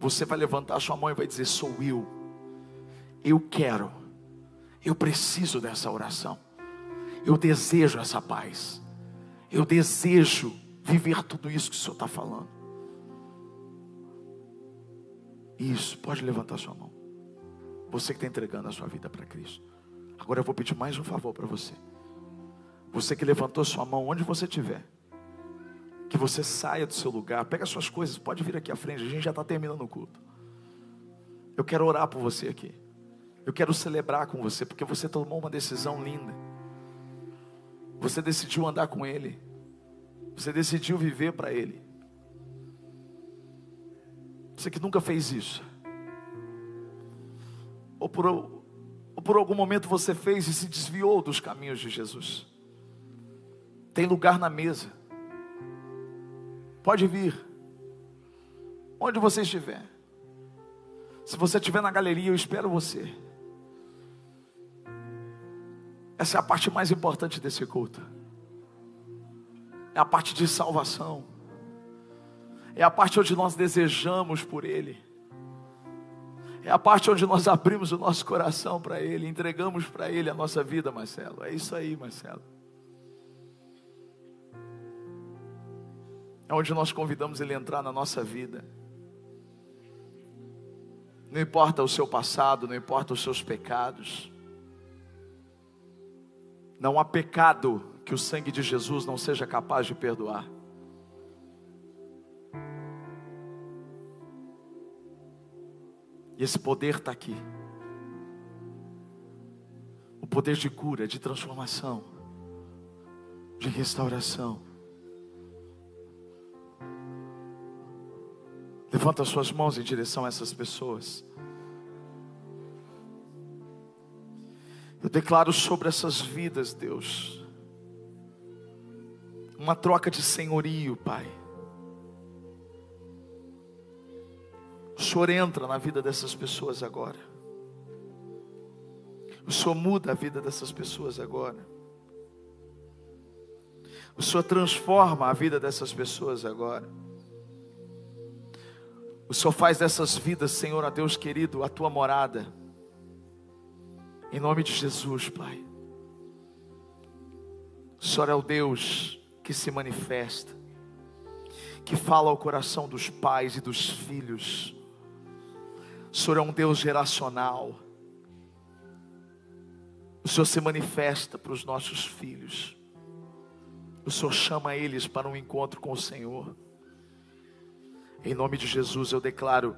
Você vai levantar a sua mão e vai dizer: Sou eu, eu quero, eu preciso dessa oração, eu desejo essa paz, eu desejo viver tudo isso que o Senhor está falando. Isso, pode levantar sua mão. Você que está entregando a sua vida para Cristo. Agora eu vou pedir mais um favor para você. Você que levantou sua mão, onde você estiver. Que você saia do seu lugar, pega suas coisas, pode vir aqui à frente, a gente já está terminando o culto. Eu quero orar por você aqui. Eu quero celebrar com você, porque você tomou uma decisão linda. Você decidiu andar com Ele. Você decidiu viver para Ele. Você que nunca fez isso ou por, ou por algum momento você fez e se desviou dos caminhos de Jesus. Tem lugar na mesa. Pode vir. Onde você estiver. Se você estiver na galeria, eu espero você. Essa é a parte mais importante desse culto. É a parte de salvação. É a parte onde nós desejamos por Ele. É a parte onde nós abrimos o nosso coração para Ele, entregamos para Ele a nossa vida, Marcelo. É isso aí, Marcelo. É onde nós convidamos Ele a entrar na nossa vida. Não importa o seu passado, não importa os seus pecados. Não há pecado que o sangue de Jesus não seja capaz de perdoar. E esse poder está aqui. O poder de cura, de transformação, de restauração. Levanta suas mãos em direção a essas pessoas. Eu declaro sobre essas vidas, Deus, uma troca de senhorio, Pai. Senhor entra na vida dessas pessoas agora. O Senhor muda a vida dessas pessoas agora. O Senhor transforma a vida dessas pessoas agora. O Senhor faz dessas vidas, Senhor, a Deus querido, a tua morada. Em nome de Jesus, Pai. O Senhor é o Deus que se manifesta, que fala ao coração dos pais e dos filhos. O Senhor é um Deus geracional. O Senhor se manifesta para os nossos filhos. O Senhor chama eles para um encontro com o Senhor. Em nome de Jesus eu declaro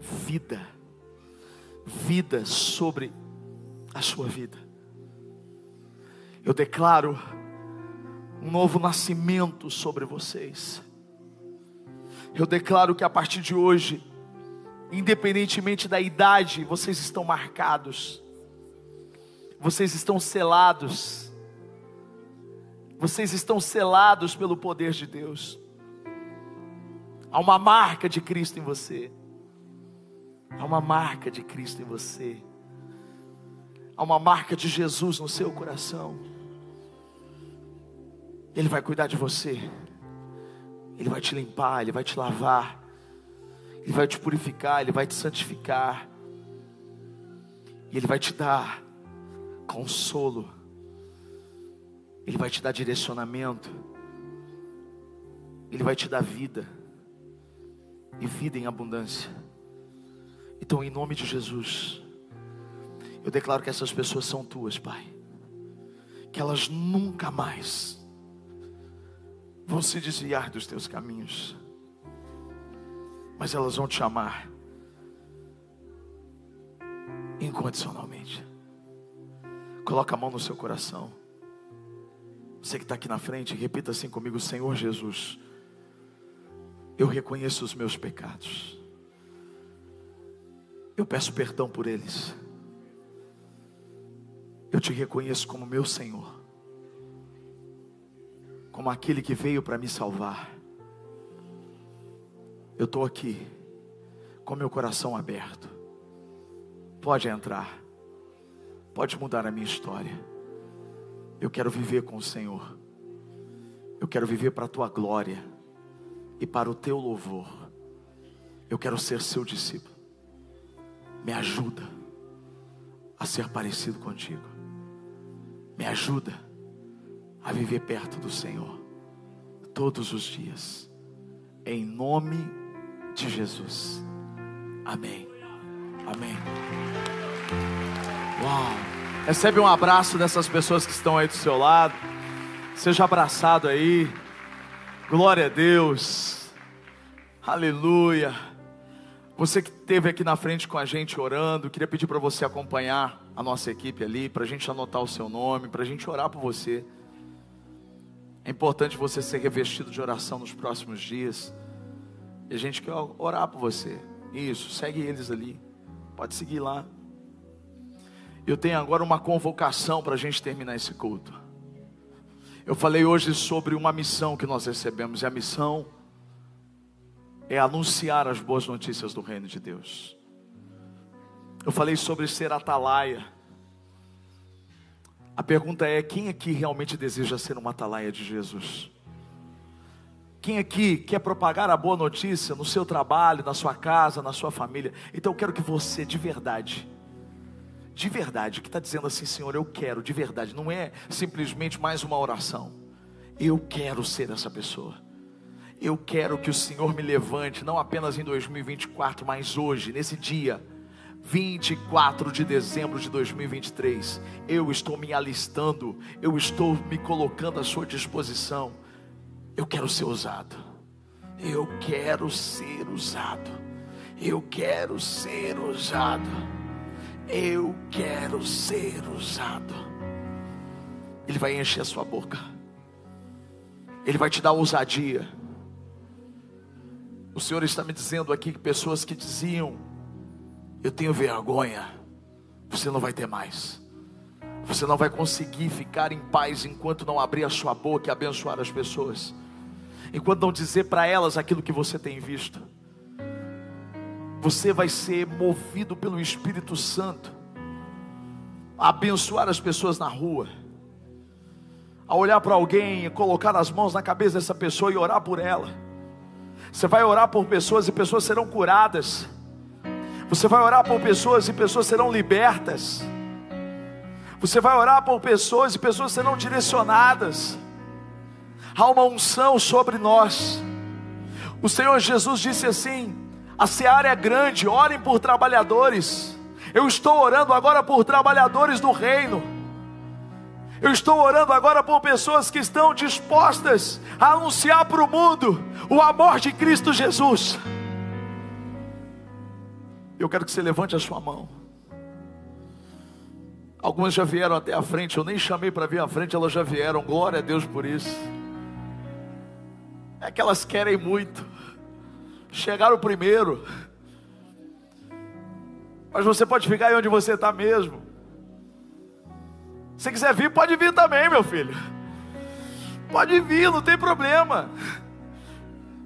vida, vida sobre a sua vida. Eu declaro um novo nascimento sobre vocês. Eu declaro que a partir de hoje, independentemente da idade, vocês estão marcados vocês estão selados. Vocês estão selados pelo poder de Deus. Há uma marca de Cristo em você. Há uma marca de Cristo em você. Há uma marca de Jesus no seu coração. Ele vai cuidar de você. Ele vai te limpar, ele vai te lavar. Ele vai te purificar, ele vai te santificar. E ele vai te dar consolo, Ele vai te dar direcionamento, Ele vai te dar vida, e vida em abundância. Então, em nome de Jesus, eu declaro que essas pessoas são tuas, Pai, que elas nunca mais vão se desviar dos teus caminhos, mas elas vão te amar incondicionalmente. Coloca a mão no seu coração. Você que está aqui na frente, repita assim comigo: Senhor Jesus, eu reconheço os meus pecados. Eu peço perdão por eles. Eu te reconheço como meu Senhor, como aquele que veio para me salvar. Eu estou aqui, com meu coração aberto. Pode entrar pode mudar a minha história. Eu quero viver com o Senhor. Eu quero viver para a tua glória e para o teu louvor. Eu quero ser seu discípulo. Me ajuda a ser parecido contigo. Me ajuda a viver perto do Senhor todos os dias. Em nome de Jesus. Amém. Amém. Uau. Recebe um abraço dessas pessoas que estão aí do seu lado. Seja abraçado aí. Glória a Deus. Aleluia. Você que esteve aqui na frente com a gente orando, queria pedir para você acompanhar a nossa equipe ali, para a gente anotar o seu nome, para a gente orar por você. É importante você ser revestido de oração nos próximos dias. E a gente quer orar por você. Isso, segue eles ali. Pode seguir lá. Eu tenho agora uma convocação para a gente terminar esse culto. Eu falei hoje sobre uma missão que nós recebemos, e a missão é anunciar as boas notícias do reino de Deus. Eu falei sobre ser atalaia. A pergunta é: quem aqui realmente deseja ser uma atalaia de Jesus? Quem aqui quer propagar a boa notícia no seu trabalho, na sua casa, na sua família? Então eu quero que você, de verdade, de verdade, que está dizendo assim, Senhor, eu quero, de verdade, não é simplesmente mais uma oração. Eu quero ser essa pessoa. Eu quero que o Senhor me levante, não apenas em 2024, mas hoje, nesse dia, 24 de dezembro de 2023. Eu estou me alistando, eu estou me colocando à sua disposição. Eu quero ser usado. Eu quero ser usado. Eu quero ser usado. Eu quero ser usado. Ele vai encher a sua boca. Ele vai te dar ousadia. O Senhor está me dizendo aqui que pessoas que diziam: Eu tenho vergonha, você não vai ter mais. Você não vai conseguir ficar em paz enquanto não abrir a sua boca e abençoar as pessoas, enquanto não dizer para elas aquilo que você tem visto. Você vai ser movido pelo Espírito Santo a abençoar as pessoas na rua, a olhar para alguém, colocar as mãos na cabeça dessa pessoa e orar por ela. Você vai orar por pessoas e pessoas serão curadas. Você vai orar por pessoas e pessoas serão libertas. Você vai orar por pessoas e pessoas serão direcionadas. Há uma unção sobre nós. O Senhor Jesus disse assim: a seara é grande, orem por trabalhadores. Eu estou orando agora por trabalhadores do reino. Eu estou orando agora por pessoas que estão dispostas a anunciar para o mundo o amor de Cristo Jesus. Eu quero que você levante a sua mão. Algumas já vieram até a frente, eu nem chamei para vir à frente, elas já vieram. Glória a Deus por isso. É que elas querem muito. Chegaram primeiro. Mas você pode ficar aí onde você está mesmo. Se quiser vir, pode vir também, meu filho. Pode vir, não tem problema.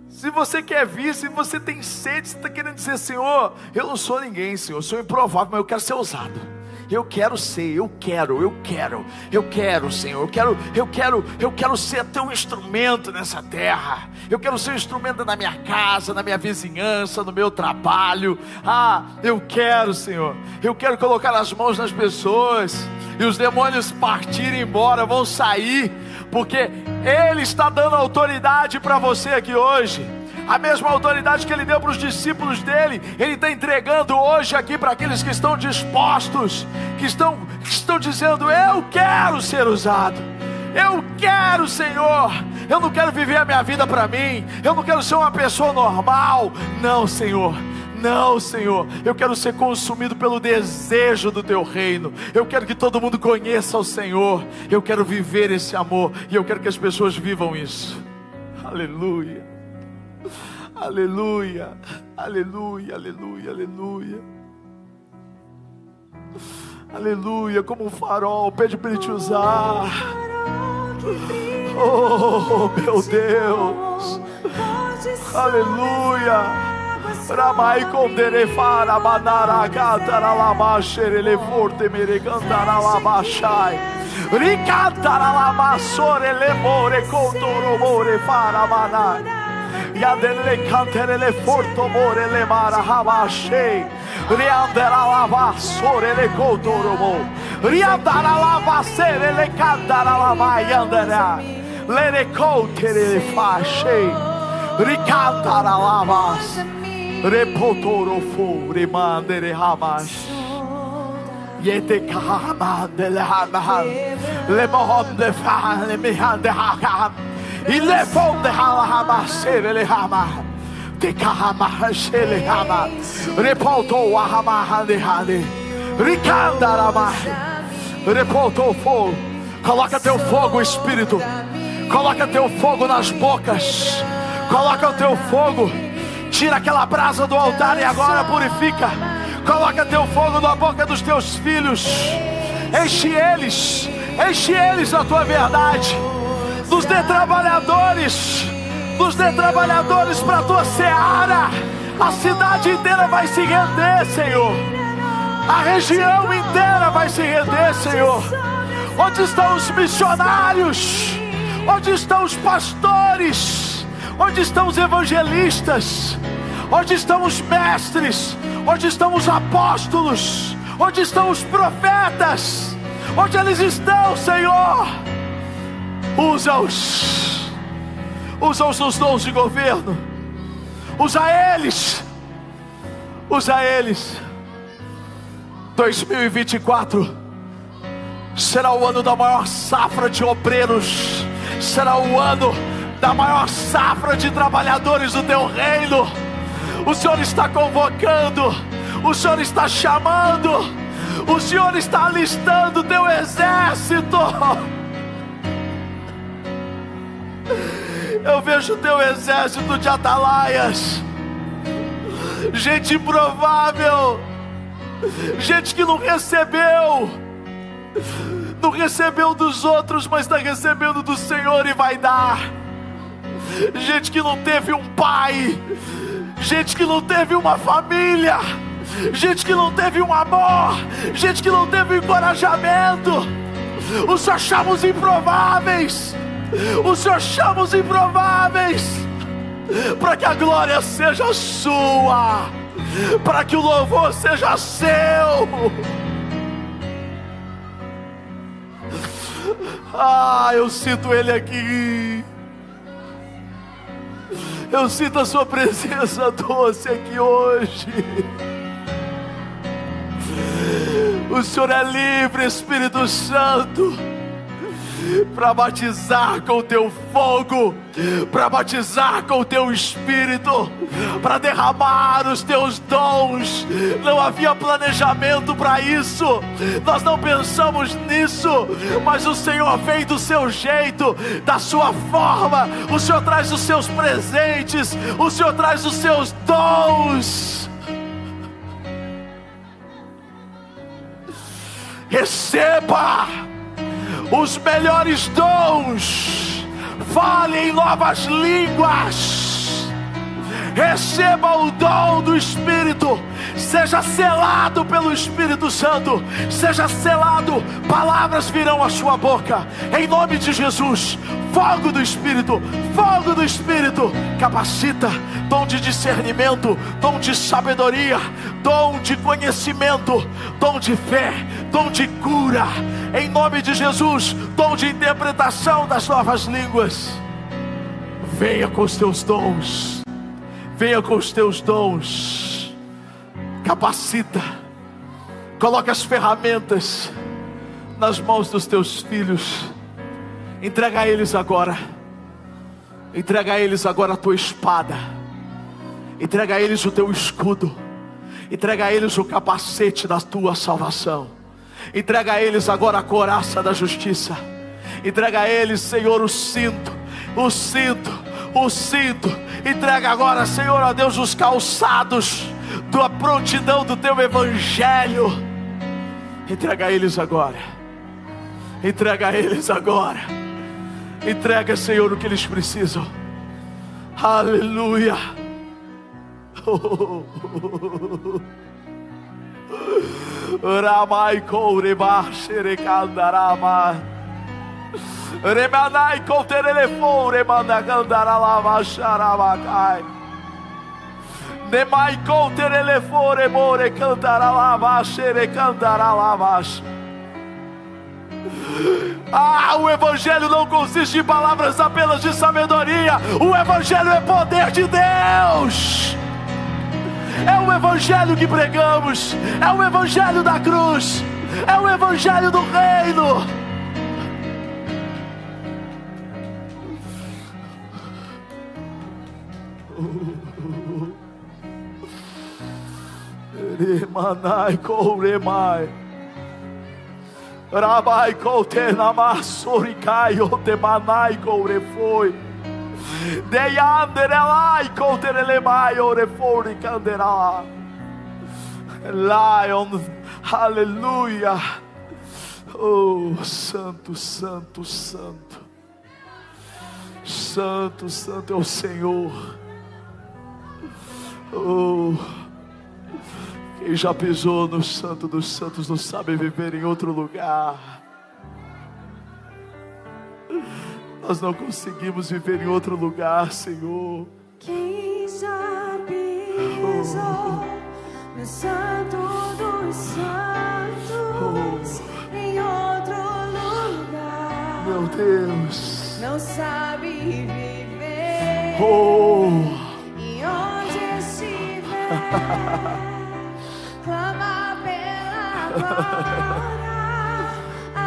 Se você quer vir, se você tem sede, você está querendo dizer, Senhor, eu não sou ninguém, Senhor, eu sou improvável, mas eu quero ser usado. Eu quero ser, eu quero, eu quero, eu quero, Senhor. Eu quero, eu quero, eu quero ser teu instrumento nessa terra. Eu quero ser um instrumento na minha casa, na minha vizinhança, no meu trabalho. Ah, eu quero, Senhor. Eu quero colocar as mãos nas pessoas e os demônios partirem embora, vão sair, porque Ele está dando autoridade para você aqui hoje a mesma autoridade que ele deu para os discípulos dele, ele está entregando hoje aqui para aqueles que estão dispostos, que estão, que estão dizendo: Eu quero ser usado. Eu quero, Senhor. Eu não quero viver a minha vida para mim. Eu não quero ser uma pessoa normal. Não, Senhor. Não, Senhor, eu quero ser consumido pelo desejo do teu reino. Eu quero que todo mundo conheça o Senhor. Eu quero viver esse amor e eu quero que as pessoas vivam isso. Aleluia. Aleluia, aleluia, aleluia, aleluia. Aleluia, como um farol, pede para ele te usar. Oh, meu Deus. Aleluia. Ramai condere fara manara cantara la mashere le forte mere cantara la mashai. Ricantara la massore le more Yadelele kanterele forto morele mara havashe. Riandera lava sorele kodoromo. Riandara lava serele kandara lava yandera. Lere koterele fashe. Rikandara lavas. Repotoro fu remandere hamash. Yete kahamandele hamahan. Lemohom defahane mihandehakam. Le mihande hakam. Ile fonde hala hama sere hama. De kahama shele hama. Repoto wahama hande hande. Ricanda rama. Repoto fogo. Coloca teu fogo, Espírito. Coloca teu fogo nas bocas. Coloca o teu fogo. Tira aquela brasa do altar e agora purifica. Coloca teu fogo na boca dos teus filhos. Enche eles. Enche eles da tua verdade nos dê trabalhadores, nos dê trabalhadores para a tua seara. A cidade inteira vai se render, Senhor. A região inteira vai se render, Senhor. Onde estão os missionários? Onde estão os pastores? Onde estão os evangelistas? Onde estão os mestres? Onde estão os apóstolos? Onde estão os profetas? Onde eles estão, Senhor? Usa-os. Usa-os nos dons de governo. Usa eles. Usa eles. 2024 será o ano da maior safra de obreiros. Será o ano da maior safra de trabalhadores do teu reino. O Senhor está convocando. O Senhor está chamando. O Senhor está alistando o teu exército. Eu vejo teu exército de atalaias, gente improvável, gente que não recebeu, não recebeu dos outros, mas está recebendo do Senhor e vai dar. Gente que não teve um pai, gente que não teve uma família, gente que não teve um amor, gente que não teve um encorajamento. O os improváveis, o Senhor chama os improváveis, para que a glória seja sua, para que o louvor seja seu. Ah, eu sinto Ele aqui. Eu sinto a Sua presença doce aqui hoje. O Senhor é livre, Espírito Santo para batizar com o teu fogo, para batizar com o teu espírito, para derramar os teus dons. Não havia planejamento para isso, nós não pensamos nisso, mas o Senhor vem do seu jeito, da sua forma. O Senhor traz os seus presentes, o Senhor traz os seus dons. Receba! Os melhores dons, fale em novas línguas, receba o dom do Espírito, seja selado pelo Espírito Santo, seja selado, palavras virão à sua boca, em nome de Jesus. Fogo do Espírito, fogo do Espírito, capacita, dom de discernimento, dom de sabedoria, dom de conhecimento, dom de fé, dom de cura, em nome de Jesus, dom de interpretação das novas línguas. Venha com os teus dons, venha com os teus dons, capacita, coloca as ferramentas nas mãos dos teus filhos, entrega a eles agora, entrega a eles agora a tua espada, entrega a eles o teu escudo, entrega a eles o capacete da tua salvação. Entrega a eles agora a coraça da justiça. Entrega a eles, Senhor, o cinto, o cinto, o cinto. Entrega agora, Senhor, a Deus, os calçados da prontidão do teu evangelho. Entrega a eles agora. Entrega a eles agora. Entrega, Senhor, o que eles precisam. Aleluia. Oh, oh, oh, Ramai koureba xerecandarama. Remanai kouterelefou remanagandaralava xarabacai. Nemai kouterelefou remore cantaralava xerecandaralavax. Ah, o Evangelho não consiste em palavras apenas de sabedoria, o Evangelho é poder de Deus. É o Evangelho que pregamos, é o Evangelho da cruz, é o Evangelho do reino. Remanai kouremai. Rabai koutenamassorikai otemanai kourefoi. Deyanderelai koterelemai orefori candera. Lion, aleluia. Oh, santo, santo, santo. Santo, santo é o Senhor. Oh, quem já pisou no Santo dos Santos não sabe viver em outro lugar. Nós não conseguimos viver em outro lugar, Senhor. Quem já pisou oh. no santo dos santos oh. em outro lugar? Meu Deus. Não sabe viver. Oh. E onde estiver, clama pela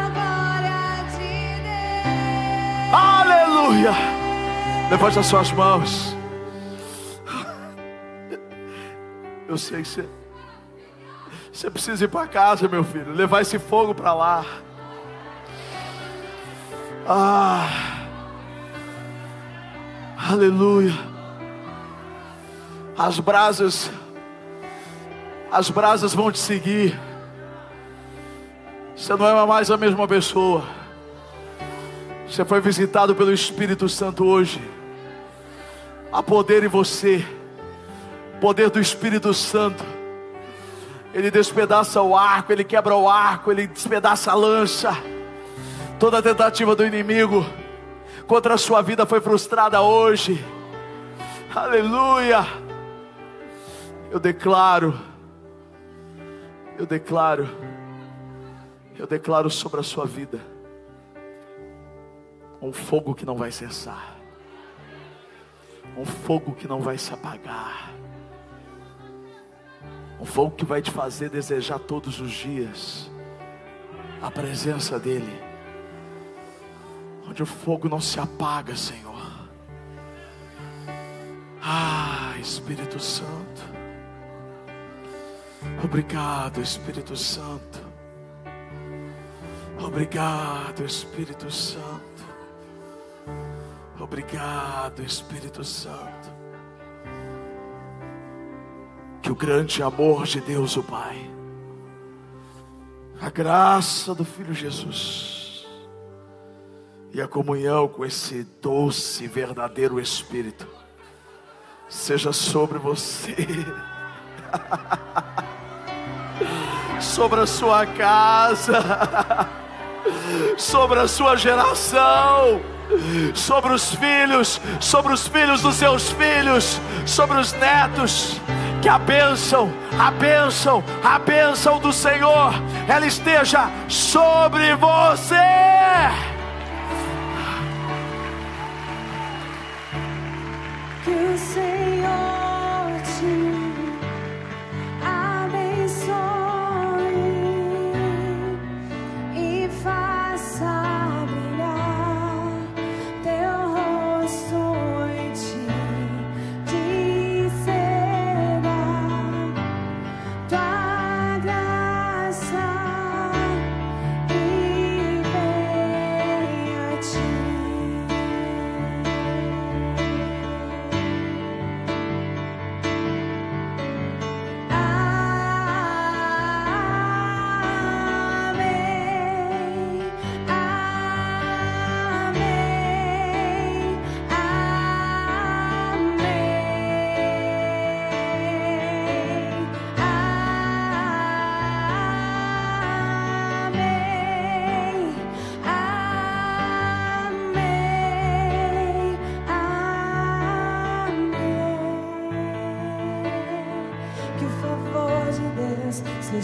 glória. Aleluia. Levante as suas mãos. Eu sei que você, você precisa ir para casa, meu filho. Levar esse fogo para lá. Ah. Aleluia. As brasas, as brasas vão te seguir. Você não é mais a mesma pessoa. Você foi visitado pelo Espírito Santo hoje. Há poder em você. Poder do Espírito Santo. Ele despedaça o arco, ele quebra o arco, ele despedaça a lança. Toda tentativa do inimigo contra a sua vida foi frustrada hoje. Aleluia. Eu declaro, eu declaro, eu declaro sobre a sua vida um fogo que não vai cessar, um fogo que não vai se apagar, um fogo que vai te fazer desejar todos os dias a presença dEle, onde o fogo não se apaga, Senhor. Ah, Espírito Santo. Obrigado, Espírito Santo. Obrigado, Espírito Santo. Obrigado, Espírito Santo. Que o grande amor de Deus, o Pai, a graça do Filho Jesus e a comunhão com esse doce, verdadeiro Espírito seja sobre você, sobre a sua casa, sobre a sua geração, sobre os filhos, sobre os filhos dos seus filhos, sobre os netos. Que a bênção, a bênção, a bênção do Senhor, ela esteja sobre você. Que o Senhor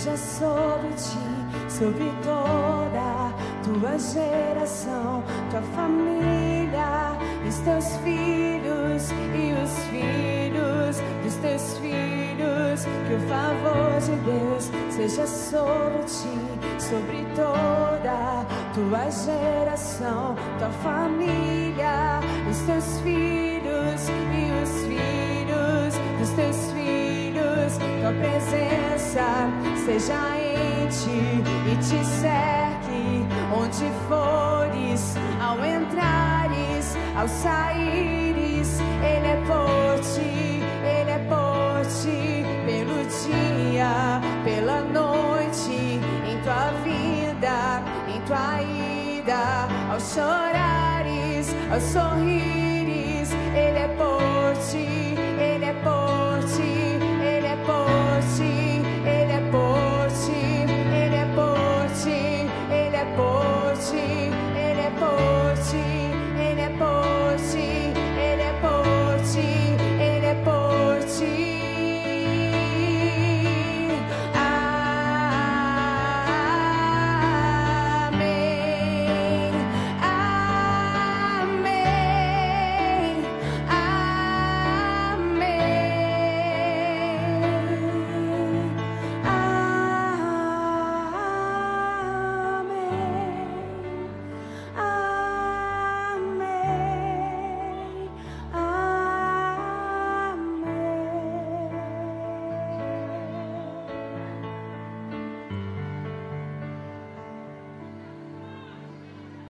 seja sobre ti, sobre toda tua geração, tua família, os teus filhos e os filhos dos teus filhos. Que o favor de Deus seja sobre ti, sobre toda tua geração, tua família, os teus filhos e os filhos dos teus filhos, tua presença seja em ti e te cerque onde fores, ao entrares, ao saíres, Ele é por ti, Ele é por ti, pelo dia, pela noite, em tua vida, em tua ida, ao chorares, ao sorrires,